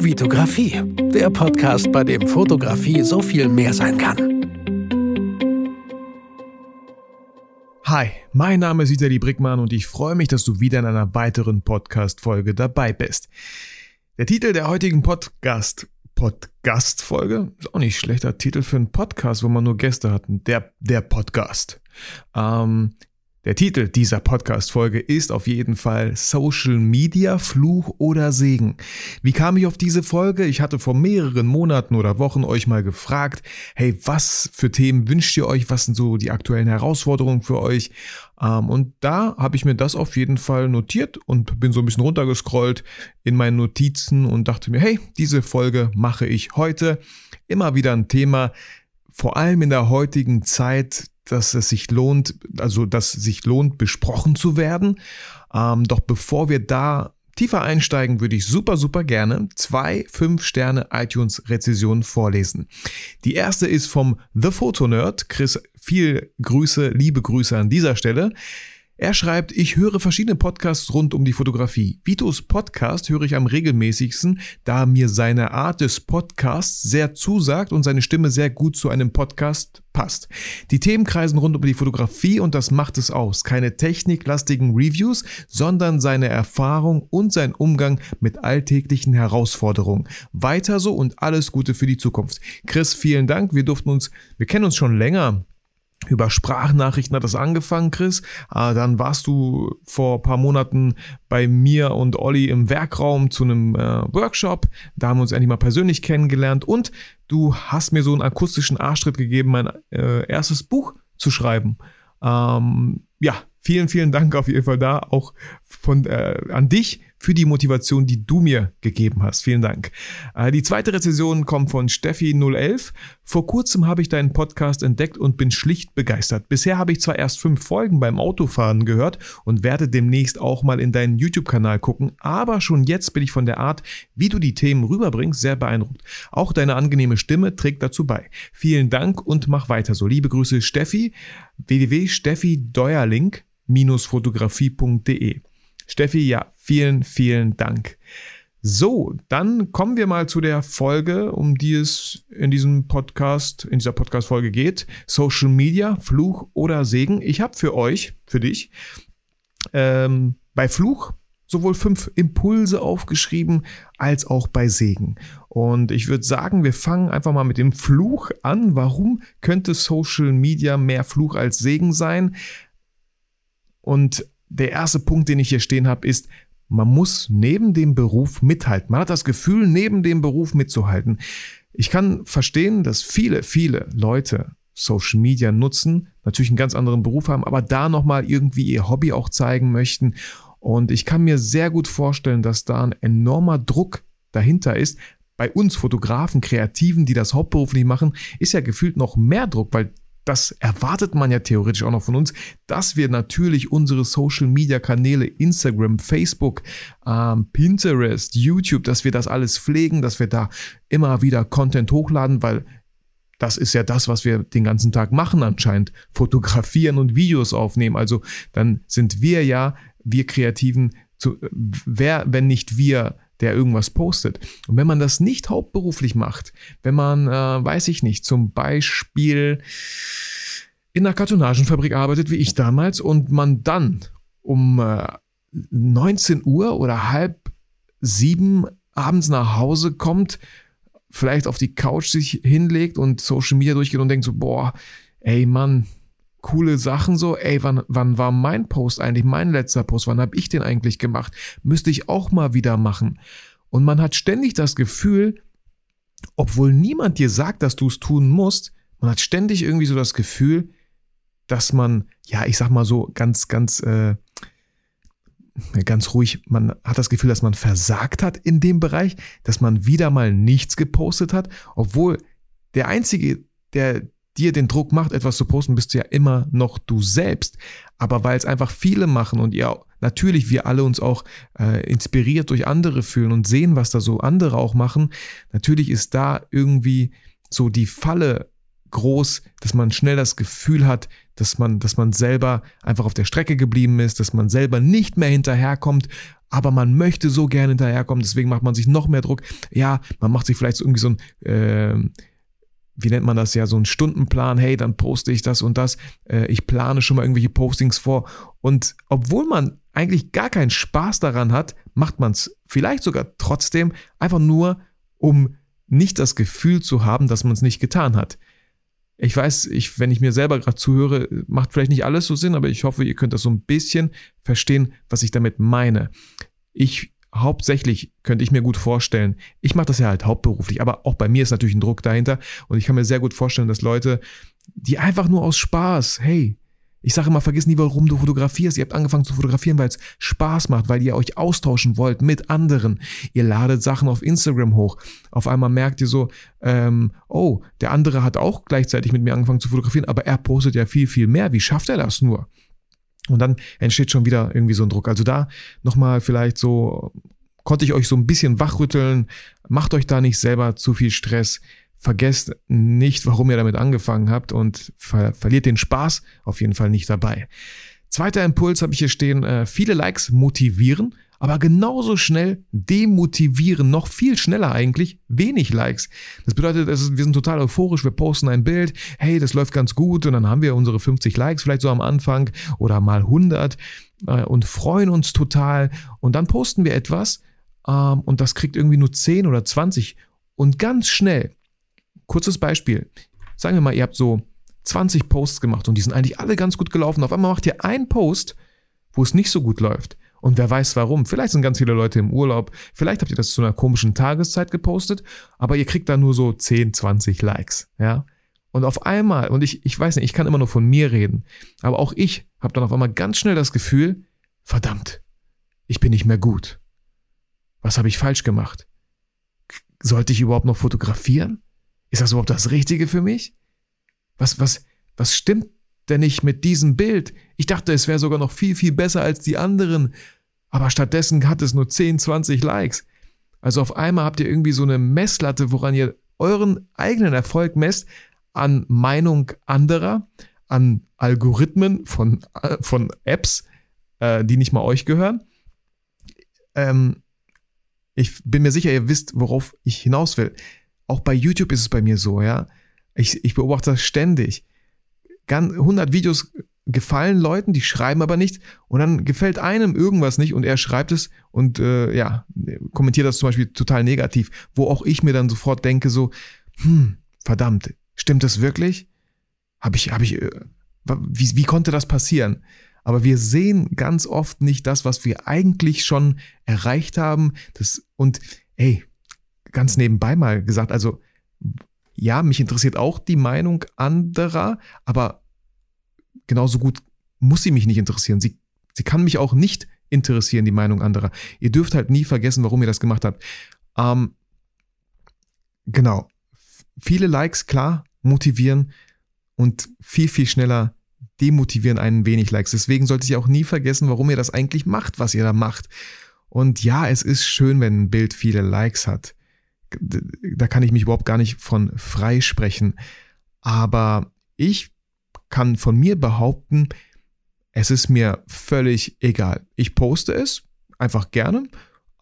Vitografie, der Podcast, bei dem Fotografie so viel mehr sein kann. Hi, mein Name ist Vitali Brickmann und ich freue mich, dass du wieder in einer weiteren Podcast-Folge dabei bist. Der Titel der heutigen Podcast Podcast-Folge ist auch nicht schlechter Titel für einen Podcast, wo man nur Gäste hatten. Der, der Podcast. Ähm, der Titel dieser Podcast-Folge ist auf jeden Fall Social Media, Fluch oder Segen. Wie kam ich auf diese Folge? Ich hatte vor mehreren Monaten oder Wochen euch mal gefragt, hey, was für Themen wünscht ihr euch? Was sind so die aktuellen Herausforderungen für euch? Ähm, und da habe ich mir das auf jeden Fall notiert und bin so ein bisschen runtergescrollt in meinen Notizen und dachte mir, hey, diese Folge mache ich heute. Immer wieder ein Thema, vor allem in der heutigen Zeit, dass es sich lohnt, also dass es sich lohnt, besprochen zu werden. Ähm, doch bevor wir da tiefer einsteigen, würde ich super, super gerne zwei 5-Sterne iTunes-Rezessionen vorlesen. Die erste ist vom The Photo Nerd. Chris, viel Grüße, liebe Grüße an dieser Stelle. Er schreibt, ich höre verschiedene Podcasts rund um die Fotografie. Vitos Podcast höre ich am regelmäßigsten, da mir seine Art des Podcasts sehr zusagt und seine Stimme sehr gut zu einem Podcast passt. Die Themen kreisen rund um die Fotografie und das macht es aus. Keine techniklastigen Reviews, sondern seine Erfahrung und sein Umgang mit alltäglichen Herausforderungen. Weiter so und alles Gute für die Zukunft. Chris, vielen Dank. Wir durften uns, wir kennen uns schon länger über Sprachnachrichten hat das angefangen, Chris. Ah, dann warst du vor paar Monaten bei mir und Olli im Werkraum zu einem äh, Workshop. Da haben wir uns endlich mal persönlich kennengelernt und du hast mir so einen akustischen Arschtritt gegeben, mein äh, erstes Buch zu schreiben. Ähm, ja, vielen, vielen Dank auf jeden Fall da auch von äh, an dich für die Motivation, die du mir gegeben hast. Vielen Dank. Äh, die zweite Rezension kommt von Steffi011. Vor kurzem habe ich deinen Podcast entdeckt und bin schlicht begeistert. Bisher habe ich zwar erst fünf Folgen beim Autofahren gehört und werde demnächst auch mal in deinen YouTube-Kanal gucken, aber schon jetzt bin ich von der Art, wie du die Themen rüberbringst, sehr beeindruckt. Auch deine angenehme Stimme trägt dazu bei. Vielen Dank und mach weiter so. Liebe Grüße, Steffi. www.steffi-fotografie.de Steffi, ja, vielen, vielen Dank. So, dann kommen wir mal zu der Folge, um die es in diesem Podcast, in dieser Podcast-Folge geht. Social Media, Fluch oder Segen. Ich habe für euch, für dich, ähm, bei Fluch sowohl fünf Impulse aufgeschrieben als auch bei Segen. Und ich würde sagen, wir fangen einfach mal mit dem Fluch an. Warum könnte Social Media mehr Fluch als Segen sein? Und der erste Punkt, den ich hier stehen habe, ist, man muss neben dem Beruf mithalten. Man hat das Gefühl, neben dem Beruf mitzuhalten. Ich kann verstehen, dass viele, viele Leute Social Media nutzen, natürlich einen ganz anderen Beruf haben, aber da nochmal irgendwie ihr Hobby auch zeigen möchten. Und ich kann mir sehr gut vorstellen, dass da ein enormer Druck dahinter ist. Bei uns Fotografen, Kreativen, die das hauptberuflich machen, ist ja gefühlt noch mehr Druck, weil das erwartet man ja theoretisch auch noch von uns, dass wir natürlich unsere Social-Media-Kanäle, Instagram, Facebook, ähm, Pinterest, YouTube, dass wir das alles pflegen, dass wir da immer wieder Content hochladen, weil das ist ja das, was wir den ganzen Tag machen anscheinend, fotografieren und Videos aufnehmen. Also dann sind wir ja, wir Kreativen, zu, wer, wenn nicht wir, der irgendwas postet. Und wenn man das nicht hauptberuflich macht, wenn man, äh, weiß ich nicht, zum Beispiel in einer Kartonagenfabrik arbeitet, wie ich damals, und man dann um äh, 19 Uhr oder halb sieben abends nach Hause kommt, vielleicht auf die Couch sich hinlegt und Social Media durchgeht und denkt so, boah, ey Mann, coole Sachen so, ey, wann, wann war mein Post eigentlich, mein letzter Post, wann habe ich den eigentlich gemacht? Müsste ich auch mal wieder machen. Und man hat ständig das Gefühl, obwohl niemand dir sagt, dass du es tun musst, man hat ständig irgendwie so das Gefühl, dass man, ja, ich sag mal so ganz, ganz, äh, ganz ruhig, man hat das Gefühl, dass man versagt hat in dem Bereich, dass man wieder mal nichts gepostet hat, obwohl der Einzige, der dir den Druck macht, etwas zu posten, bist du ja immer noch du selbst. Aber weil es einfach viele machen und ja, natürlich wir alle uns auch äh, inspiriert durch andere fühlen und sehen, was da so andere auch machen, natürlich ist da irgendwie so die Falle groß, dass man schnell das Gefühl hat, dass man, dass man selber einfach auf der Strecke geblieben ist, dass man selber nicht mehr hinterherkommt, aber man möchte so gerne hinterherkommen, deswegen macht man sich noch mehr Druck. Ja, man macht sich vielleicht irgendwie so ein, äh, wie nennt man das ja, so ein Stundenplan, hey, dann poste ich das und das, äh, ich plane schon mal irgendwelche Postings vor. Und obwohl man eigentlich gar keinen Spaß daran hat, macht man es vielleicht sogar trotzdem einfach nur, um nicht das Gefühl zu haben, dass man es nicht getan hat. Ich weiß, ich, wenn ich mir selber gerade zuhöre, macht vielleicht nicht alles so Sinn, aber ich hoffe, ihr könnt das so ein bisschen verstehen, was ich damit meine. Ich hauptsächlich könnte ich mir gut vorstellen, ich mache das ja halt hauptberuflich, aber auch bei mir ist natürlich ein Druck dahinter und ich kann mir sehr gut vorstellen, dass Leute, die einfach nur aus Spaß, hey, ich sage immer, vergiss nie, warum du fotografierst. Ihr habt angefangen zu fotografieren, weil es Spaß macht, weil ihr euch austauschen wollt mit anderen. Ihr ladet Sachen auf Instagram hoch. Auf einmal merkt ihr so, ähm, oh, der andere hat auch gleichzeitig mit mir angefangen zu fotografieren, aber er postet ja viel, viel mehr. Wie schafft er das nur? Und dann entsteht schon wieder irgendwie so ein Druck. Also da nochmal vielleicht so, konnte ich euch so ein bisschen wachrütteln. Macht euch da nicht selber zu viel Stress. Vergesst nicht, warum ihr damit angefangen habt und ver verliert den Spaß auf jeden Fall nicht dabei. Zweiter Impuls habe ich hier stehen, äh, viele Likes motivieren, aber genauso schnell demotivieren, noch viel schneller eigentlich, wenig Likes. Das bedeutet, ist, wir sind total euphorisch, wir posten ein Bild, hey, das läuft ganz gut und dann haben wir unsere 50 Likes vielleicht so am Anfang oder mal 100 äh, und freuen uns total und dann posten wir etwas ähm, und das kriegt irgendwie nur 10 oder 20 und ganz schnell, kurzes Beispiel, sagen wir mal, ihr habt so 20 Posts gemacht und die sind eigentlich alle ganz gut gelaufen. Auf einmal macht ihr einen Post, wo es nicht so gut läuft. Und wer weiß warum. Vielleicht sind ganz viele Leute im Urlaub. Vielleicht habt ihr das zu einer komischen Tageszeit gepostet, aber ihr kriegt da nur so 10, 20 Likes, ja. Und auf einmal, und ich, ich weiß nicht, ich kann immer nur von mir reden, aber auch ich habe dann auf einmal ganz schnell das Gefühl, verdammt, ich bin nicht mehr gut. Was habe ich falsch gemacht? Sollte ich überhaupt noch fotografieren? Ist das überhaupt das Richtige für mich? Was, was, was stimmt denn nicht mit diesem Bild? Ich dachte, es wäre sogar noch viel, viel besser als die anderen. Aber stattdessen hat es nur 10, 20 Likes. Also auf einmal habt ihr irgendwie so eine Messlatte, woran ihr euren eigenen Erfolg messt, an Meinung anderer, an Algorithmen von, äh, von Apps, äh, die nicht mal euch gehören. Ähm, ich bin mir sicher, ihr wisst, worauf ich hinaus will. Auch bei YouTube ist es bei mir so, ja. Ich, ich beobachte das ständig. 100 Videos gefallen Leuten, die schreiben aber nichts und dann gefällt einem irgendwas nicht und er schreibt es und äh, ja, kommentiert das zum Beispiel total negativ, wo auch ich mir dann sofort denke so, hm, verdammt, stimmt das wirklich? Habe ich, habe ich, äh, wie, wie konnte das passieren? Aber wir sehen ganz oft nicht das, was wir eigentlich schon erreicht haben. Das, und ey, ganz nebenbei mal gesagt, also ja, mich interessiert auch die Meinung anderer, aber genauso gut muss sie mich nicht interessieren. Sie, sie kann mich auch nicht interessieren, die Meinung anderer. Ihr dürft halt nie vergessen, warum ihr das gemacht habt. Ähm, genau. Viele Likes, klar, motivieren und viel, viel schneller demotivieren einen wenig Likes. Deswegen solltet ihr auch nie vergessen, warum ihr das eigentlich macht, was ihr da macht. Und ja, es ist schön, wenn ein Bild viele Likes hat da kann ich mich überhaupt gar nicht von frei sprechen. Aber ich kann von mir behaupten, es ist mir völlig egal. Ich poste es einfach gerne.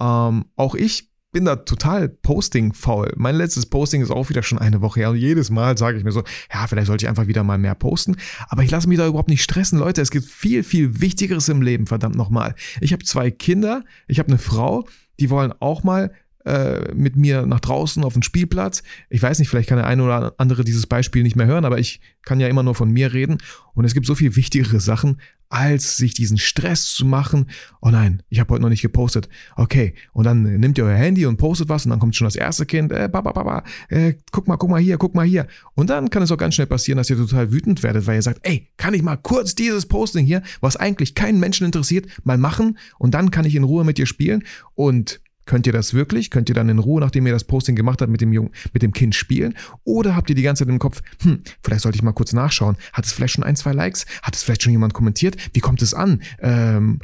Ähm, auch ich bin da total posting-faul. Mein letztes Posting ist auch wieder schon eine Woche her und jedes Mal sage ich mir so, ja, vielleicht sollte ich einfach wieder mal mehr posten. Aber ich lasse mich da überhaupt nicht stressen. Leute, es gibt viel, viel Wichtigeres im Leben, verdammt nochmal. Ich habe zwei Kinder, ich habe eine Frau, die wollen auch mal äh, mit mir nach draußen auf den Spielplatz. Ich weiß nicht, vielleicht kann der eine oder andere dieses Beispiel nicht mehr hören, aber ich kann ja immer nur von mir reden. Und es gibt so viel wichtigere Sachen, als sich diesen Stress zu machen. Oh nein, ich habe heute noch nicht gepostet. Okay, und dann nimmt ihr euer Handy und postet was und dann kommt schon das erste Kind. Äh, baba, baba, äh, guck mal, guck mal hier, guck mal hier. Und dann kann es auch ganz schnell passieren, dass ihr total wütend werdet, weil ihr sagt, ey, kann ich mal kurz dieses Posting hier, was eigentlich keinen Menschen interessiert, mal machen und dann kann ich in Ruhe mit dir spielen und Könnt ihr das wirklich? Könnt ihr dann in Ruhe, nachdem ihr das Posting gemacht habt, mit dem Jungen, mit dem Kind spielen? Oder habt ihr die ganze Zeit im Kopf, hm, vielleicht sollte ich mal kurz nachschauen. Hat es vielleicht schon ein, zwei Likes? Hat es vielleicht schon jemand kommentiert? Wie kommt es an? Ähm,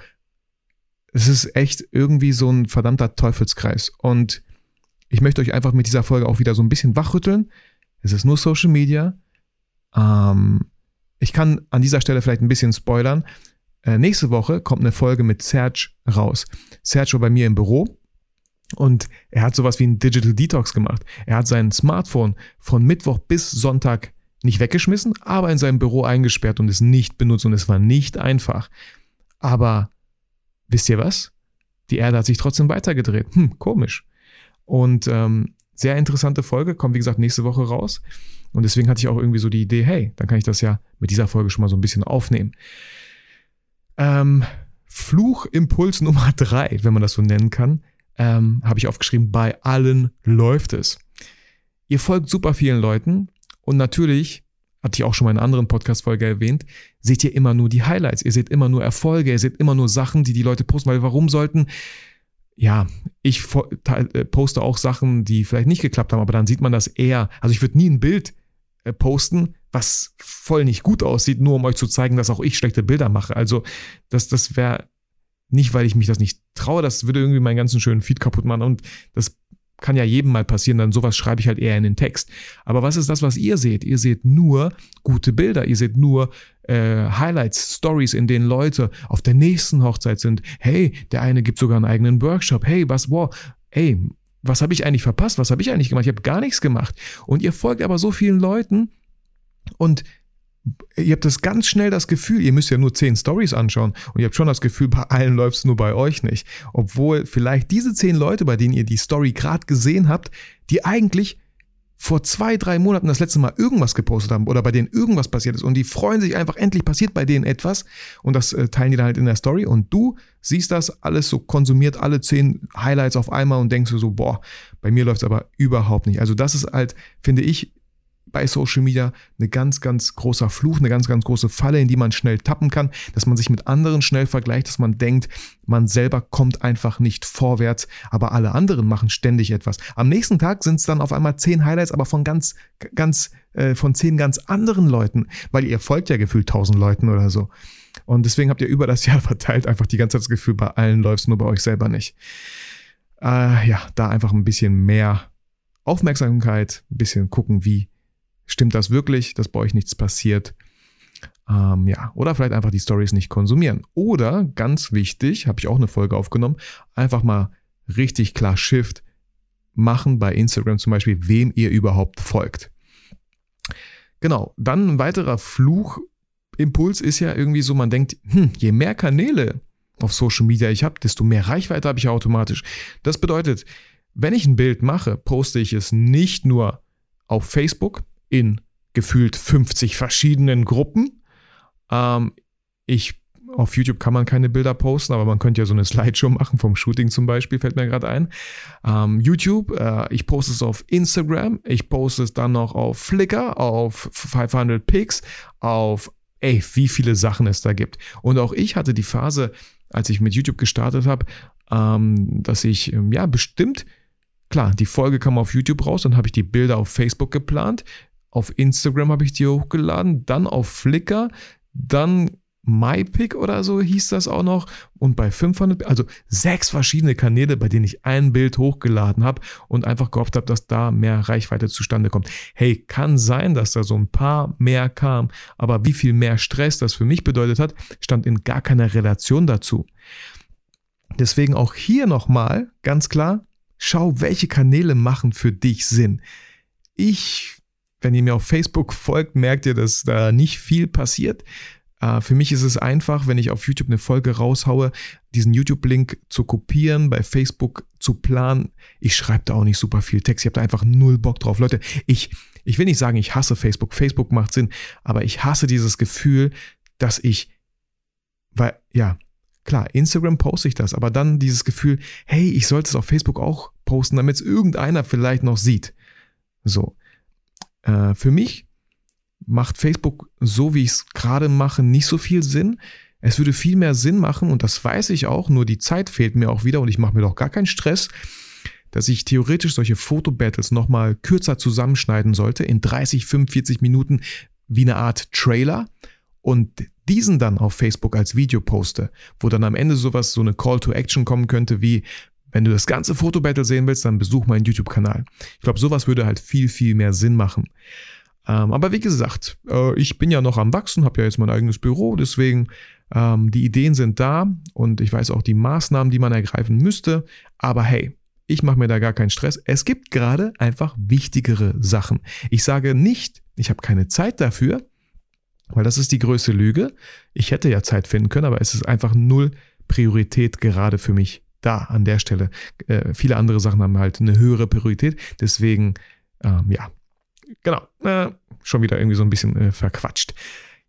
es ist echt irgendwie so ein verdammter Teufelskreis. Und ich möchte euch einfach mit dieser Folge auch wieder so ein bisschen wachrütteln. Es ist nur Social Media. Ähm, ich kann an dieser Stelle vielleicht ein bisschen spoilern. Äh, nächste Woche kommt eine Folge mit Serge raus. Serge war bei mir im Büro und er hat sowas wie ein Digital Detox gemacht. Er hat sein Smartphone von Mittwoch bis Sonntag nicht weggeschmissen, aber in seinem Büro eingesperrt und es nicht benutzt und es war nicht einfach. Aber wisst ihr was? Die Erde hat sich trotzdem weitergedreht. Hm, komisch. Und ähm, sehr interessante Folge, kommt wie gesagt nächste Woche raus. Und deswegen hatte ich auch irgendwie so die Idee, hey, dann kann ich das ja mit dieser Folge schon mal so ein bisschen aufnehmen. Ähm, Fluchimpuls Nummer drei, wenn man das so nennen kann, ähm, habe ich aufgeschrieben, bei allen läuft es. Ihr folgt super vielen Leuten und natürlich, hatte ich auch schon mal in einer anderen Podcast-Folge erwähnt, seht ihr immer nur die Highlights, ihr seht immer nur Erfolge, ihr seht immer nur Sachen, die die Leute posten, weil warum sollten, ja, ich äh, poste auch Sachen, die vielleicht nicht geklappt haben, aber dann sieht man das eher, also ich würde nie ein Bild äh, posten, was voll nicht gut aussieht, nur um euch zu zeigen, dass auch ich schlechte Bilder mache. Also das, das wäre nicht, weil ich mich das nicht traue, das würde irgendwie meinen ganzen schönen Feed kaputt machen und das kann ja jedem mal passieren, dann sowas schreibe ich halt eher in den Text. Aber was ist das, was ihr seht? Ihr seht nur gute Bilder, ihr seht nur äh, Highlights, Stories, in denen Leute auf der nächsten Hochzeit sind. Hey, der eine gibt sogar einen eigenen Workshop. Hey, was, wow, hey, was habe ich eigentlich verpasst? Was habe ich eigentlich gemacht? Ich habe gar nichts gemacht. Und ihr folgt aber so vielen Leuten und ihr habt das ganz schnell das Gefühl, ihr müsst ja nur zehn Stories anschauen und ihr habt schon das Gefühl, bei allen läuft es nur bei euch nicht. Obwohl vielleicht diese zehn Leute, bei denen ihr die Story gerade gesehen habt, die eigentlich vor zwei, drei Monaten das letzte Mal irgendwas gepostet haben oder bei denen irgendwas passiert ist und die freuen sich einfach, endlich passiert bei denen etwas und das äh, teilen die dann halt in der Story und du siehst das alles so konsumiert, alle zehn Highlights auf einmal und denkst du so, boah, bei mir läuft es aber überhaupt nicht. Also das ist halt, finde ich, bei Social Media eine ganz, ganz großer Fluch, eine ganz, ganz große Falle, in die man schnell tappen kann, dass man sich mit anderen schnell vergleicht, dass man denkt, man selber kommt einfach nicht vorwärts, aber alle anderen machen ständig etwas. Am nächsten Tag sind es dann auf einmal zehn Highlights, aber von ganz, ganz, äh, von zehn ganz anderen Leuten, weil ihr folgt ja gefühlt tausend Leuten oder so. Und deswegen habt ihr über das Jahr verteilt einfach die ganze Zeit das Gefühl, bei allen läuft es nur bei euch selber nicht. Äh, ja, da einfach ein bisschen mehr Aufmerksamkeit, ein bisschen gucken, wie Stimmt das wirklich, dass bei euch nichts passiert? Ähm, ja, oder vielleicht einfach die Stories nicht konsumieren. Oder, ganz wichtig, habe ich auch eine Folge aufgenommen, einfach mal richtig klar Shift machen bei Instagram zum Beispiel, wem ihr überhaupt folgt. Genau, dann ein weiterer Fluchimpuls ist ja irgendwie so, man denkt, hm, je mehr Kanäle auf Social Media ich habe, desto mehr Reichweite habe ich automatisch. Das bedeutet, wenn ich ein Bild mache, poste ich es nicht nur auf Facebook, in gefühlt 50 verschiedenen Gruppen. Ähm, ich auf YouTube kann man keine Bilder posten, aber man könnte ja so eine Slideshow machen, vom Shooting zum Beispiel, fällt mir gerade ein. Ähm, YouTube, äh, ich poste es auf Instagram, ich poste es dann noch auf Flickr, auf 500 Pics, auf, ey, wie viele Sachen es da gibt. Und auch ich hatte die Phase, als ich mit YouTube gestartet habe, ähm, dass ich, ähm, ja, bestimmt, klar, die Folge kam auf YouTube raus, dann habe ich die Bilder auf Facebook geplant, auf Instagram habe ich die hochgeladen, dann auf Flickr, dann MyPic oder so hieß das auch noch und bei 500, also sechs verschiedene Kanäle, bei denen ich ein Bild hochgeladen habe und einfach gehofft habe, dass da mehr Reichweite zustande kommt. Hey, kann sein, dass da so ein paar mehr kam, aber wie viel mehr Stress das für mich bedeutet hat, stand in gar keiner Relation dazu. Deswegen auch hier nochmal ganz klar, schau, welche Kanäle machen für dich Sinn. Ich wenn ihr mir auf Facebook folgt, merkt ihr, dass da nicht viel passiert. Uh, für mich ist es einfach, wenn ich auf YouTube eine Folge raushaue, diesen YouTube-Link zu kopieren, bei Facebook zu planen. Ich schreibe da auch nicht super viel Text. Ich habe da einfach null Bock drauf. Leute, ich, ich will nicht sagen, ich hasse Facebook. Facebook macht Sinn, aber ich hasse dieses Gefühl, dass ich, weil, ja, klar, Instagram poste ich das, aber dann dieses Gefühl, hey, ich sollte es auf Facebook auch posten, damit es irgendeiner vielleicht noch sieht. So. Äh, für mich macht Facebook so, wie ich es gerade mache, nicht so viel Sinn. Es würde viel mehr Sinn machen, und das weiß ich auch, nur die Zeit fehlt mir auch wieder und ich mache mir doch gar keinen Stress, dass ich theoretisch solche Fotobattles nochmal kürzer zusammenschneiden sollte, in 30, 45 Minuten wie eine Art Trailer und diesen dann auf Facebook als Video poste, wo dann am Ende sowas, so eine Call to Action kommen könnte, wie wenn du das ganze Fotobattle sehen willst, dann besuch meinen YouTube-Kanal. Ich glaube, sowas würde halt viel, viel mehr Sinn machen. Ähm, aber wie gesagt, äh, ich bin ja noch am Wachsen, habe ja jetzt mein eigenes Büro, deswegen Ähm, die Ideen sind da und ich weiß auch die Maßnahmen, die man ergreifen müsste. Aber hey, ich mache mir da gar keinen Stress. Es gibt gerade einfach wichtigere Sachen. Ich sage nicht, ich habe keine Zeit dafür, weil das ist die größte Lüge. Ich hätte ja Zeit finden können, aber es ist einfach null Priorität gerade für mich da an der Stelle. Äh, viele andere Sachen haben halt eine höhere Priorität. Deswegen, ähm, ja, genau, äh, schon wieder irgendwie so ein bisschen äh, verquatscht.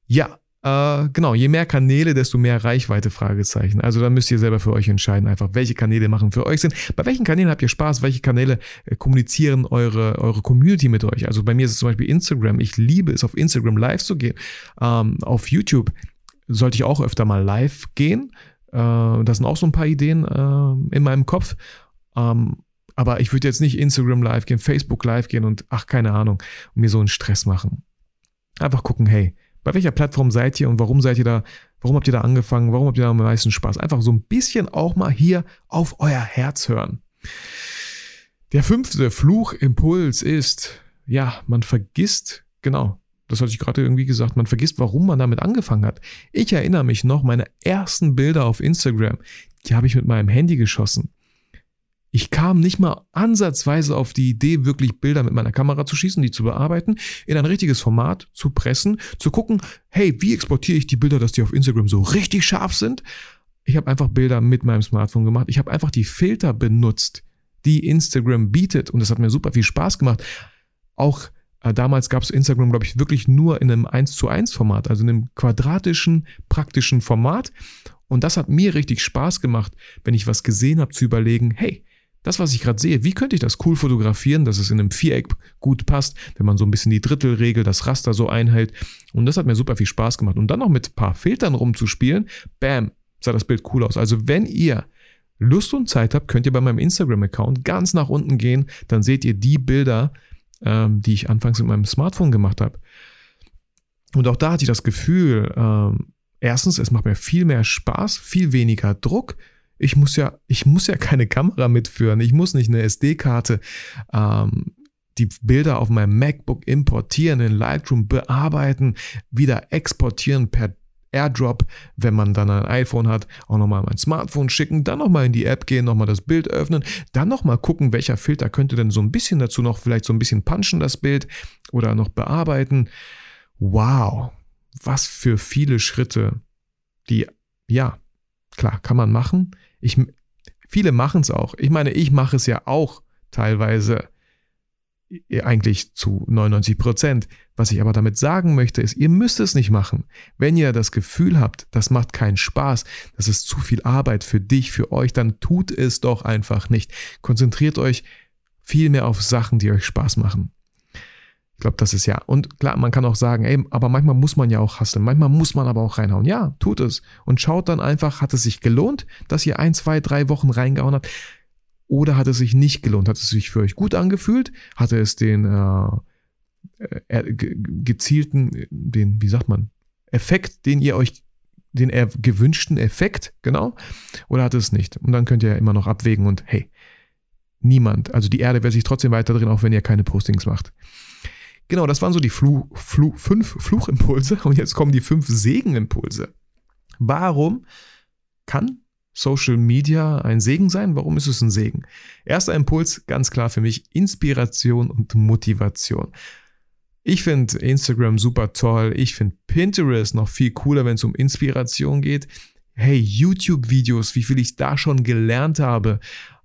Ja, äh, genau, je mehr Kanäle, desto mehr Reichweite, Fragezeichen. Also da müsst ihr selber für euch entscheiden, einfach welche Kanäle machen für euch Sinn. Bei welchen Kanälen habt ihr Spaß? Welche Kanäle äh, kommunizieren eure, eure Community mit euch? Also bei mir ist es zum Beispiel Instagram. Ich liebe es, auf Instagram live zu gehen. Ähm, auf YouTube sollte ich auch öfter mal live gehen. Äh, das sind auch so ein paar Ideen äh, in meinem Kopf. Ähm, aber ich würde jetzt nicht Instagram live gehen, Facebook live gehen und ach, keine Ahnung, mir so einen Stress machen. Einfach gucken, hey, bei welcher Plattform seid ihr und warum seid ihr da? Warum habt ihr da angefangen? Warum habt ihr da am meisten Spaß? Einfach so ein bisschen auch mal hier auf euer Herz hören. Der fünfte Fluchimpuls ist, ja, man vergisst, genau, das hatte ich gerade irgendwie gesagt, man vergisst, warum man damit angefangen hat. Ich erinnere mich noch, meine ersten Bilder auf Instagram, die habe ich mit meinem Handy geschossen. Ich kam nicht mal ansatzweise auf die Idee, wirklich Bilder mit meiner Kamera zu schießen, die zu bearbeiten, in ein richtiges Format zu pressen, zu gucken, hey, wie exportiere ich die Bilder, dass die auf Instagram so richtig scharf sind? Ich habe einfach Bilder mit meinem Smartphone gemacht. Ich habe einfach die Filter benutzt, die Instagram bietet und das hat mir super viel Spaß gemacht. Auch damals gab es Instagram, glaube ich, wirklich nur in einem 1 zu 1 Format, also in einem quadratischen, praktischen Format. Und das hat mir richtig Spaß gemacht, wenn ich was gesehen habe, zu überlegen, hey, das, was ich gerade sehe, wie könnte ich das cool fotografieren, dass es in einem Viereck gut passt, wenn man so ein bisschen die Drittelregel, das Raster so einhält. Und das hat mir super viel Spaß gemacht. Und dann noch mit ein paar Filtern rumzuspielen, bam, sah das Bild cool aus. Also wenn ihr Lust und Zeit habt, könnt ihr bei meinem Instagram-Account ganz nach unten gehen, dann seht ihr die Bilder, ähm, die ich anfangs mit meinem Smartphone gemacht habe. Und auch da hatte ich das Gefühl, ähm, erstens, es macht mir viel mehr Spaß, viel weniger Druck, ich muss ja, ich muss ja keine Kamera mitführen. Ich muss nicht eine SD-Karte ähm, die Bilder auf meinem MacBook importieren, in Lightroom bearbeiten, wieder exportieren per AirDrop, wenn man dann ein iPhone hat, auch nochmal mein Smartphone schicken, dann nochmal in die App gehen, nochmal das Bild öffnen, dann nochmal gucken, welcher Filter könnte denn so ein bisschen dazu noch vielleicht so ein bisschen punchen, das Bild oder noch bearbeiten. Wow, was für viele Schritte, die, ja, klar, kann man machen, ich, viele machen es auch. Ich meine, ich mache es ja auch teilweise eigentlich zu 99 Prozent. Was ich aber damit sagen möchte, ist, ihr müsst es nicht machen. Wenn ihr das Gefühl habt, das macht keinen Spaß, das ist zu viel Arbeit für dich, für euch, dann tut es doch einfach nicht. Konzentriert euch viel mehr auf Sachen, die euch Spaß machen. Ich glaube, das ist ja. Und klar, man kann auch sagen, ey, aber manchmal muss man ja auch hasseln. Manchmal muss man aber auch reinhauen. Ja, tut es. Und schaut dann einfach, hat es sich gelohnt, dass ihr ein, zwei, drei Wochen reingehauen habt? Oder hat es sich nicht gelohnt? Hat es sich für euch gut angefühlt? Hatte es den äh, äh, gezielten, den, wie sagt man, Effekt, den ihr euch, den gewünschten Effekt, genau? Oder hat es nicht? Und dann könnt ihr ja immer noch abwägen und hey, niemand, also die Erde wäre sich trotzdem weiter drin, auch wenn ihr keine Postings macht. Genau, das waren so die Flu, Flu, fünf Fluchimpulse und jetzt kommen die fünf Segenimpulse. Warum kann Social Media ein Segen sein? Warum ist es ein Segen? Erster Impuls, ganz klar für mich, Inspiration und Motivation. Ich finde Instagram super toll. Ich finde Pinterest noch viel cooler, wenn es um Inspiration geht. Hey, YouTube-Videos, wie viel ich da schon gelernt habe.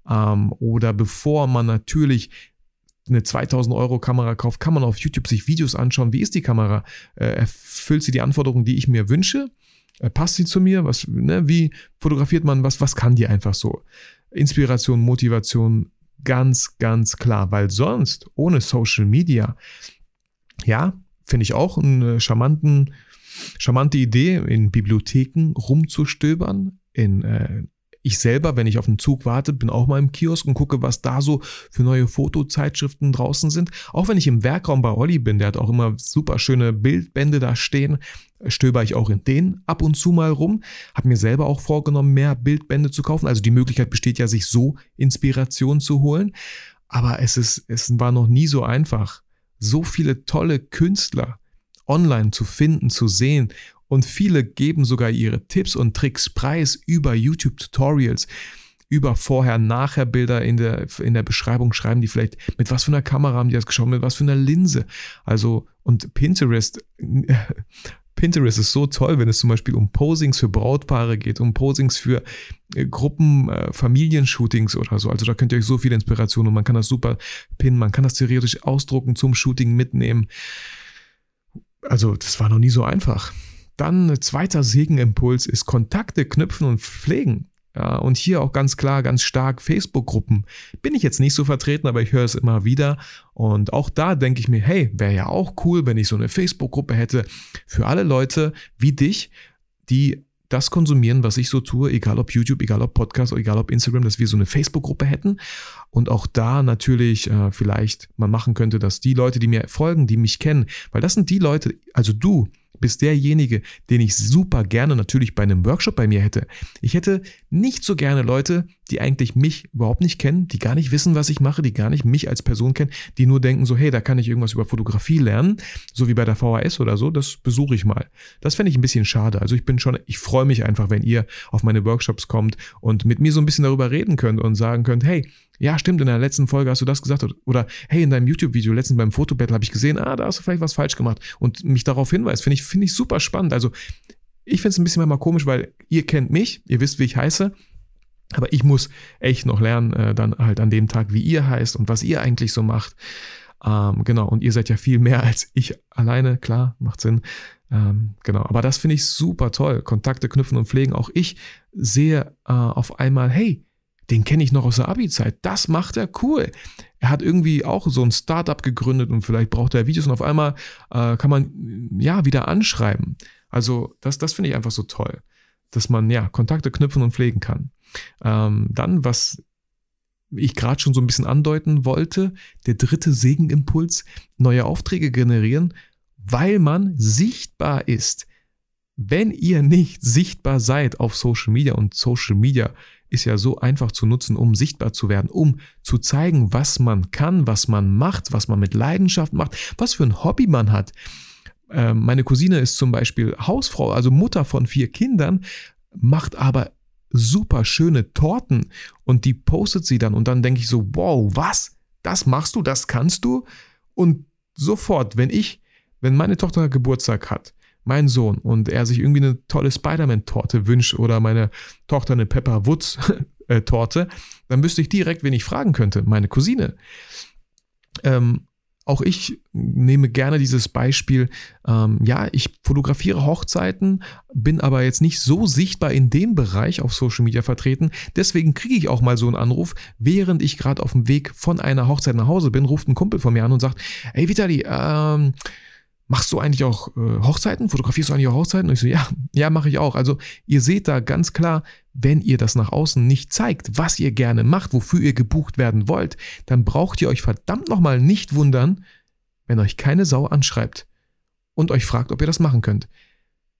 Ähm, oder bevor man natürlich eine 2000 Euro Kamera kauft, kann man auf YouTube sich Videos anschauen. Wie ist die Kamera? Äh, erfüllt sie die Anforderungen, die ich mir wünsche? Äh, passt sie zu mir? Was, ne? Wie fotografiert man was? Was kann die einfach so? Inspiration, Motivation, ganz, ganz klar, weil sonst ohne Social Media, ja, finde ich auch eine charmanten, charmante Idee, in Bibliotheken rumzustöbern, in äh, ich selber, wenn ich auf den Zug warte, bin auch mal im Kiosk und gucke, was da so für neue Fotozeitschriften draußen sind. Auch wenn ich im Werkraum bei Olli bin, der hat auch immer super schöne Bildbände da stehen, stöber ich auch in denen ab und zu mal rum. Habe mir selber auch vorgenommen, mehr Bildbände zu kaufen. Also die Möglichkeit besteht ja, sich so Inspiration zu holen. Aber es ist, es war noch nie so einfach, so viele tolle Künstler online zu finden, zu sehen Und viele geben sogar ihre Tipps und Tricks preis über YouTube-Tutorials, über Vorher-Nachher-Bilder in der, in der Beschreibung schreiben die vielleicht, mit was für einer Kamera haben die das geschaut, mit was für einer Linse. Also, und Pinterest, Pinterest ist so toll, wenn es zum Beispiel um Posings für Brautpaare geht, um Posings für äh, Gruppen, äh, Familienshootings oder so. Also da könnt ihr euch so viel Inspiration und man kann das super pinnen, man kann das theoretisch ausdrucken, zum Shooting mitnehmen. Also das war noch nie so einfach. Dann äh, zweiter Segenimpuls ist Kontakte knüpfen und pflegen. Ja, und hier auch ganz klar, ganz stark Facebook-Gruppen. Bin ich jetzt nicht so vertreten, aber ich höre es immer wieder. Und auch da denke ich mir, hey, wäre ja auch cool, wenn ich so eine Facebook-Gruppe hätte für alle Leute wie dich, die das konsumieren, was ich so tue, egal ob YouTube, egal ob Podcast, egal ob Instagram, dass wir so eine Facebook-Gruppe hätten. Und auch da natürlich äh, vielleicht man machen könnte, dass die Leute, die mir folgen, die mich kennen, weil das sind die Leute, also du, bist derjenige, den ich super gerne natürlich bei einem Workshop bei mir hätte. Ich hätte nicht so gerne Leute, die eigentlich mich überhaupt nicht kennen, die gar nicht wissen, was ich mache, die gar nicht mich als Person kennen, die nur denken so, hey, da kann ich irgendwas über Fotografie lernen, so wie bei der VHS oder so, das besuche ich mal. Das fände ich ein bisschen schade. Also ich bin schon, ich freue mich einfach, wenn ihr auf meine Workshops kommt und mit mir so ein bisschen darüber reden könnt und sagen könnt, hey, ja, stimmt, in der letzten Folge hast du das gesagt. Oder hey, in deinem YouTube-Video letztens beim Fotobattle habe ich gesehen, ah, da hast du vielleicht was falsch gemacht und mich darauf hinweist. Finde ich, finde ich super spannend. Also ich finde es ein bisschen manchmal komisch, weil ihr kennt mich, ihr wisst, wie ich heiße. Aber ich muss echt noch lernen, äh, dann halt an dem Tag, wie ihr heißt und was ihr eigentlich so macht. Ähm, genau, und ihr seid ja viel mehr als ich alleine, klar, macht Sinn. Ähm, genau, aber das finde ich super toll. Kontakte knüpfen und pflegen. Auch ich sehe äh, auf einmal, hey, den kenne ich noch aus der Abi-Zeit. Das macht er cool. Er hat irgendwie auch so ein Startup gegründet und vielleicht braucht er Videos und auf einmal äh, kann man ja wieder anschreiben. Also das, das finde ich einfach so toll, dass man ja Kontakte knüpfen und pflegen kann. Ähm, dann, was ich gerade schon so ein bisschen andeuten wollte, der dritte Segenimpuls, neue Aufträge generieren, weil man sichtbar ist. Wenn ihr nicht sichtbar seid auf Social Media und Social Media ist ja so einfach zu nutzen, um sichtbar zu werden, um zu zeigen, was man kann, was man macht, was man mit Leidenschaft macht, was für ein Hobby man hat. Ähm, meine Cousine ist zum Beispiel Hausfrau, also Mutter von vier Kindern, macht aber super schöne Torten und die postet sie dann und dann denke ich so, wow, was? Das machst du, das kannst du? Und sofort, wenn ich, wenn meine Tochter Geburtstag hat, mein Sohn und er sich irgendwie eine tolle Spider-Man-Torte wünscht oder meine Tochter eine Pepper Woods-Torte, äh, dann wüsste ich direkt, wen ich fragen könnte. Meine Cousine. Ähm, auch ich nehme gerne dieses Beispiel. Ähm, ja, ich fotografiere Hochzeiten, bin aber jetzt nicht so sichtbar in dem Bereich auf Social Media vertreten. Deswegen kriege ich auch mal so einen Anruf, während ich gerade auf dem Weg von einer Hochzeit nach Hause bin, ruft ein Kumpel von mir an und sagt, hey Vitali, ähm, machst du eigentlich auch äh, Hochzeiten? Fotografierst du eigentlich auch Hochzeiten? Und ich so, ja, ja, mache ich auch. Also ihr seht da ganz klar, wenn ihr das nach außen nicht zeigt, was ihr gerne macht, wofür ihr gebucht werden wollt, dann braucht ihr euch verdammt nochmal nicht wundern, wenn euch keine Sau anschreibt und euch fragt, ob ihr das machen könnt.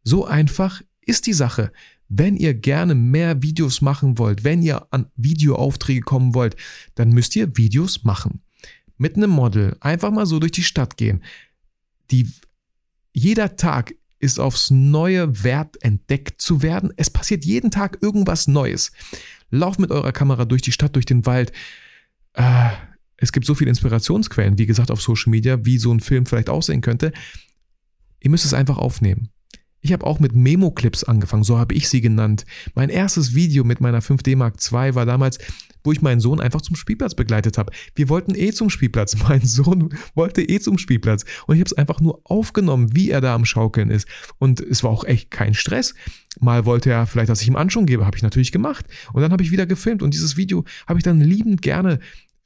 So einfach ist die Sache. Wenn ihr gerne mehr Videos machen wollt, wenn ihr an Videoaufträge kommen wollt, dann müsst ihr Videos machen. Mit einem Model einfach mal so durch die Stadt gehen die, jeder Tag ist aufs neue Wert entdeckt zu werden. Es passiert jeden Tag irgendwas Neues. Lauft mit eurer Kamera durch die Stadt, durch den Wald. Äh, es gibt so viele Inspirationsquellen, wie gesagt, auf Social Media, wie so ein Film vielleicht aussehen könnte. Ihr müsst es einfach aufnehmen. Ich habe auch mit Memo-Clips angefangen, so habe ich sie genannt. Mein erstes Video mit meiner 5D Mark II war damals wo ich meinen Sohn einfach zum Spielplatz begleitet habe. Wir wollten eh zum Spielplatz. Mein Sohn wollte eh zum Spielplatz. Und ich habe es einfach nur aufgenommen, wie er da am Schaukeln ist. Und es war auch echt kein Stress. Mal wollte er vielleicht, dass ich ihm Anschwung gebe, habe ich natürlich gemacht. Und dann habe ich wieder gefilmt. Und dieses Video habe ich dann liebend gerne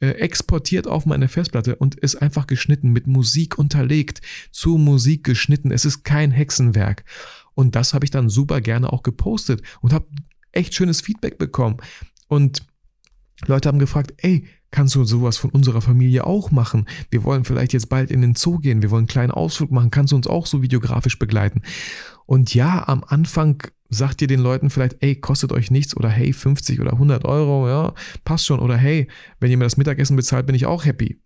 äh, exportiert auf meine Festplatte und ist einfach geschnitten, mit Musik unterlegt, zu Musik geschnitten. Es ist kein Hexenwerk. Und das habe ich dann super gerne auch gepostet und habe echt schönes Feedback bekommen. Und Leute haben gefragt, ey, kannst du sowas von unserer Familie auch machen? Wir wollen vielleicht jetzt bald in den Zoo gehen, wir wollen einen kleinen Ausflug machen, kannst du uns auch so videografisch begleiten? Und ja, am Anfang sagt ihr den Leuten vielleicht, ey, kostet euch nichts oder hey, 50 oder 100 Euro, ja, passt schon oder hey, wenn ihr mir das Mittagessen bezahlt, bin ich auch happy.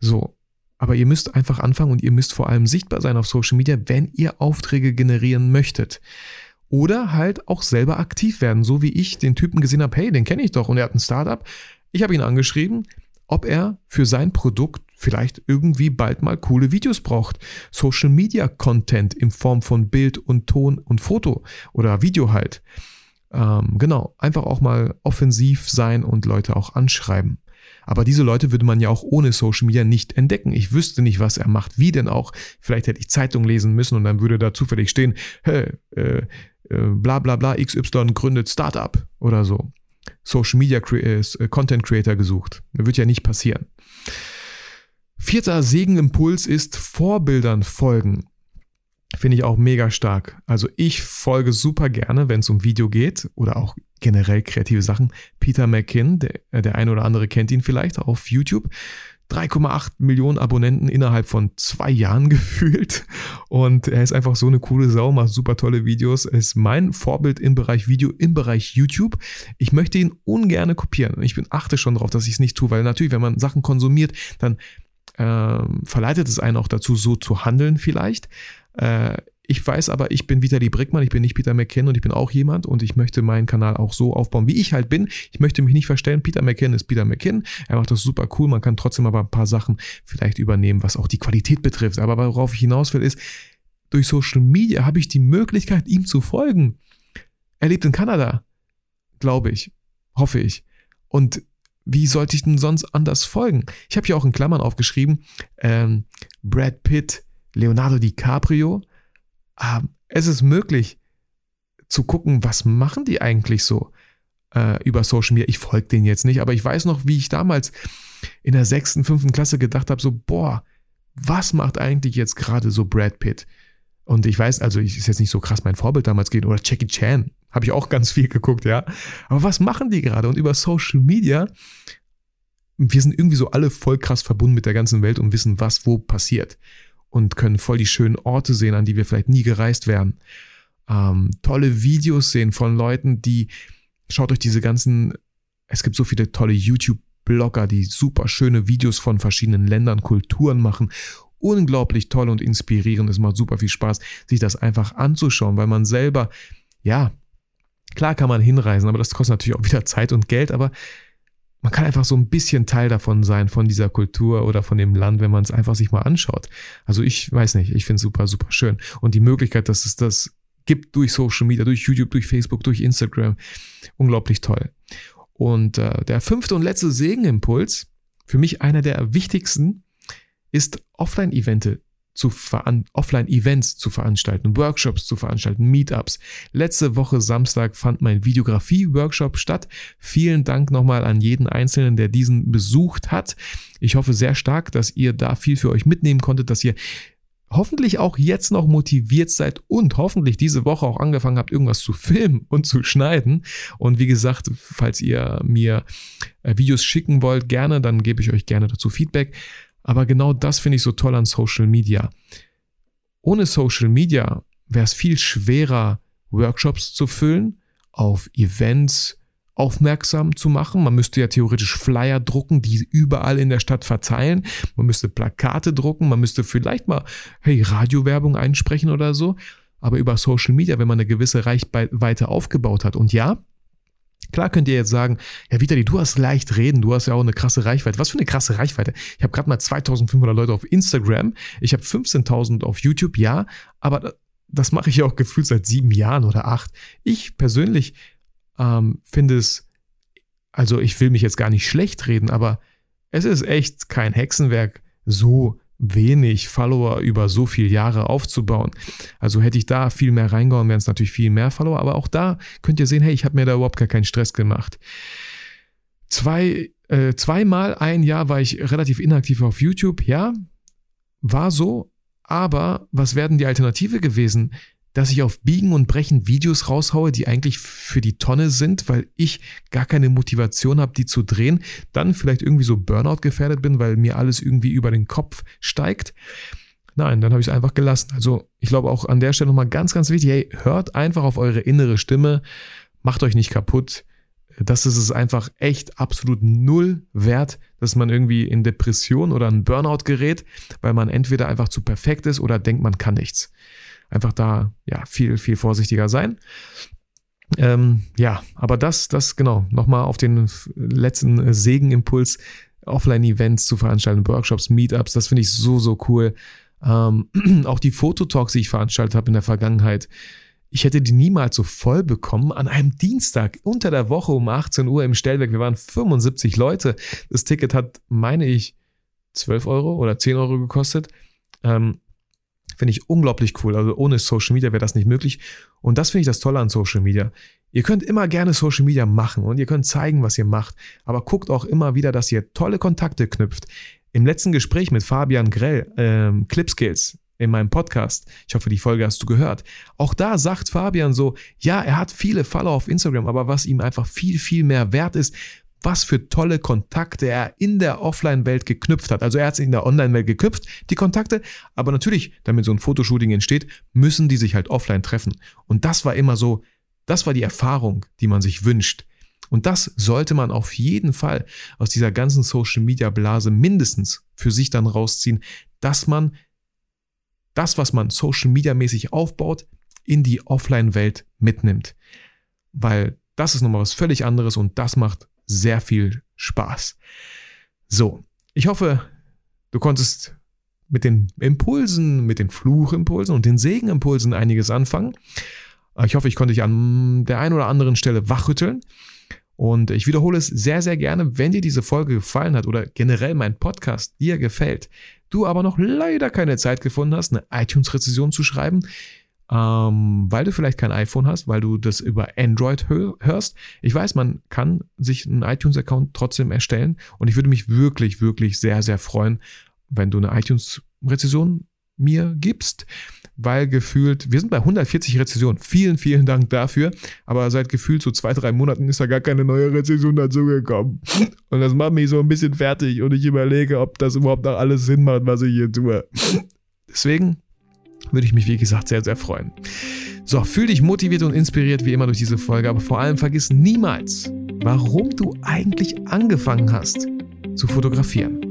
So. Aber ihr müsst einfach anfangen und ihr müsst vor allem sichtbar sein auf Social Media, wenn ihr Aufträge generieren möchtet. Oder halt auch selber aktiv werden, so wie ich den Typen gesehen habe, hey, den kenne ich doch und er hat ein Startup. Ich habe ihn angeschrieben, ob er für sein Produkt vielleicht irgendwie bald mal coole Videos braucht. Social Media Content in Form von Bild und Ton und Foto oder Video halt. Ähm, genau, einfach auch mal offensiv sein und Leute auch anschreiben. Aber diese Leute würde man ja auch ohne Social Media nicht entdecken. Ich wüsste nicht, was er macht. Wie denn auch? Vielleicht hätte ich Zeitung lesen müssen und dann würde da zufällig stehen, hey, äh, äh, bla bla bla, XY gründet Startup oder so. Social Media äh, Content Creator gesucht. Das wird ja nicht passieren. Vierter Segenimpuls ist Vorbildern folgen. Finde ich auch mega stark. Also ich folge super gerne, wenn es um Video geht oder auch generell kreative Sachen. Peter McKinn, der, der eine oder andere kennt ihn vielleicht auf YouTube. 3,8 Millionen Abonnenten innerhalb von zwei Jahren gefühlt. Und er ist einfach so eine coole Sau, macht super tolle Videos. Er ist mein Vorbild im Bereich Video, im Bereich YouTube. Ich möchte ihn ungerne kopieren. Ich bin achte schon darauf, dass ich es nicht tue, weil natürlich, wenn man Sachen konsumiert, dann äh, verleitet es einen auch dazu, so zu handeln vielleicht. Äh, ich weiß aber, ich bin Vitali Brickmann, ich bin nicht Peter McKinn und ich bin auch jemand und ich möchte meinen Kanal auch so aufbauen, wie ich halt bin. Ich möchte mich nicht verstellen. Peter McKinn ist Peter McKinn. Er macht das super cool. Man kann trotzdem aber ein paar Sachen vielleicht übernehmen, was auch die Qualität betrifft. Aber worauf ich hinaus will, ist, durch Social Media habe ich die Möglichkeit, ihm zu folgen. Er lebt in Kanada, glaube ich, hoffe ich. Und wie sollte ich denn sonst anders folgen? Ich habe hier auch in Klammern aufgeschrieben, ähm, Brad Pitt, Leonardo DiCaprio, es ist möglich zu gucken, was machen die eigentlich so äh, über Social Media. Ich folge denen jetzt nicht, aber ich weiß noch, wie ich damals in der sechsten, fünften Klasse gedacht habe, so, boah, was macht eigentlich jetzt gerade so Brad Pitt? Und ich weiß, also ich ist jetzt nicht so krass mein Vorbild damals gehen oder Jackie Chan, habe ich auch ganz viel geguckt, ja. Aber was machen die gerade? Und über Social Media, wir sind irgendwie so alle voll krass verbunden mit der ganzen Welt und wissen, was wo passiert und können voll die schönen Orte sehen, an die wir vielleicht nie gereist wären. Ähm, tolle Videos sehen von Leuten, die, schaut euch diese ganzen, es gibt so viele tolle YouTube-Blogger, die super schöne Videos von verschiedenen Ländern, Kulturen machen. Unglaublich toll und inspirierend. Es macht super viel Spaß, sich das einfach anzuschauen, weil man selber, ja, klar kann man hinreisen, aber das kostet natürlich auch wieder Zeit und Geld, aber man kann einfach so ein bisschen Teil davon sein, von dieser Kultur oder von dem Land, wenn man es einfach sich mal anschaut. Also ich weiß nicht, ich finde es super, super schön. Und die Möglichkeit, dass es das gibt durch Social Media, durch YouTube, durch Facebook, durch Instagram, unglaublich toll. Und äh, der fünfte und letzte Segenimpuls, für mich einer der wichtigsten, ist Offline-Evente zu Offline-Events zu veranstalten, Workshops zu veranstalten, Meetups. Letzte Woche Samstag fand mein Videografie-Workshop statt. Vielen Dank nochmal an jeden Einzelnen, der diesen besucht hat. Ich hoffe sehr stark, dass ihr da viel für euch mitnehmen konntet, dass ihr hoffentlich auch jetzt noch motiviert seid und hoffentlich diese Woche auch angefangen habt, irgendwas zu filmen und zu schneiden. Und wie gesagt, falls ihr mir äh, Videos schicken wollt, gerne, dann gebe ich euch gerne dazu Feedback. Aber genau das finde ich so toll an Social Media. Ohne Social Media wäre es viel schwerer, Workshops zu füllen, auf Events aufmerksam zu machen. Man müsste ja theoretisch Flyer drucken, die überall in der Stadt verteilen. Man müsste Plakate drucken, man müsste vielleicht mal, hey, Radiowerbung einsprechen oder so. Aber über Social Media, wenn man eine gewisse Reichweite aufgebaut hat. Und ja, Klar könnt ihr jetzt sagen, ja Vitali, du hast leicht reden, du hast ja auch eine krasse Reichweite. Was für eine krasse Reichweite? Ich habe gerade mal 2500 Leute auf Instagram, ich habe 15.000 auf YouTube, ja, aber das mache ich ja auch gefühlt seit sieben Jahren oder acht. Ich persönlich ähm, finde es, also ich will mich jetzt gar nicht schlecht reden, aber es ist echt kein Hexenwerk, so wenig Follower über so viele Jahre aufzubauen. Also hätte ich da viel mehr reingehauen, wären es natürlich viel mehr Follower, aber auch da könnt ihr sehen, hey, ich habe mir da überhaupt gar keinen Stress gemacht. Zwei, äh, zweimal ein Jahr war ich relativ inaktiv auf YouTube, ja, war so, aber was werden die Alternative gewesen? Dass ich auf Biegen und Brechen Videos raushaue, die eigentlich für die Tonne sind, weil ich gar keine Motivation habe, die zu drehen, dann vielleicht irgendwie so Burnout gefährdet bin, weil mir alles irgendwie über den Kopf steigt. Nein, dann habe ich es einfach gelassen. Also ich glaube auch an der Stelle nochmal ganz, ganz wichtig, hey, hört einfach auf eure innere Stimme, macht euch nicht kaputt. das ist es einfach echt absolut null wert, dass man irgendwie in Depression oder einen Burnout gerät, weil man entweder einfach zu perfekt ist oder denkt, man kann nichts. Einfach da, ja, viel, viel vorsichtiger sein. Ähm, ja, aber das, das, genau, nochmal auf den letzten Segenimpuls, Offline-Events zu veranstalten, Workshops, Meetups, das finde ich so, so cool. Ähm, auch die Fototalks, die ich veranstaltet habe in der Vergangenheit, ich hätte die niemals so voll bekommen an einem Dienstag unter der Woche um 18 Uhr im Stellwerk. Wir waren 75 Leute. Das Ticket hat, meine ich, 12 Euro oder 10 Euro gekostet. Ähm, finde ich unglaublich cool. Also ohne Social Media wäre das nicht möglich. Und das finde ich das Tolle an Social Media. Ihr könnt immer gerne Social Media machen und ihr könnt zeigen, was ihr macht. Aber guckt auch immer wieder, dass ihr tolle Kontakte knüpft. Im letzten Gespräch mit Fabian Grell, ähm, Clip Skills, in meinem Podcast. Ich hoffe, die Folge hast du gehört. Auch da sagt Fabian so, ja, er hat viele Follower auf Instagram, aber was ihm einfach viel, viel mehr wert ist, was für tolle Kontakte er in der Offline-Welt geknüpft hat. Also er hat es in der Online-Welt geknüpft, die Kontakte, aber natürlich, damit so ein Fotoshooting entsteht, müssen die sich halt offline treffen. Und das war immer so, das war die Erfahrung, die man sich wünscht. Und das sollte man auf jeden Fall aus dieser ganzen Social-Media-Blase mindestens für sich dann rausziehen, dass man das, was man Social Media mäßig aufbaut, in die Offline-Welt mitnimmt. Weil das ist nochmal was völlig anderes und das macht sehr viel Spaß. So, ich hoffe, du konntest mit den Impulsen, mit den Fluchimpulsen und den Segenimpulsen einiges anfangen. Ich hoffe, ich konnte dich an der einen oder anderen Stelle wachrütteln. Und ich wiederhole es sehr, sehr gerne, wenn dir diese Folge gefallen hat oder generell mein Podcast dir gefällt, du aber noch leider keine Zeit gefunden hast, eine iTunes-Rezession zu schreiben, ähm, weil du vielleicht kein iPhone hast, weil du das über Android hör hörst. Ich weiß, man kann sich einen iTunes-Account trotzdem erstellen und ich würde mich wirklich, wirklich sehr, sehr freuen, wenn du eine iTunes-Rezession mir gibst weil gefühlt, wir sind bei 140 Rezessionen. Vielen, vielen Dank dafür. Aber seit gefühlt so zwei, drei Monaten ist da gar keine neue Rezession dazugekommen. Und das macht mich so ein bisschen fertig und ich überlege, ob das überhaupt noch alles Sinn macht, was ich hier tue. Deswegen würde ich mich, wie gesagt, sehr, sehr freuen. So, fühl dich motiviert und inspiriert wie immer durch diese Folge, aber vor allem vergiss niemals, warum du eigentlich angefangen hast zu fotografieren.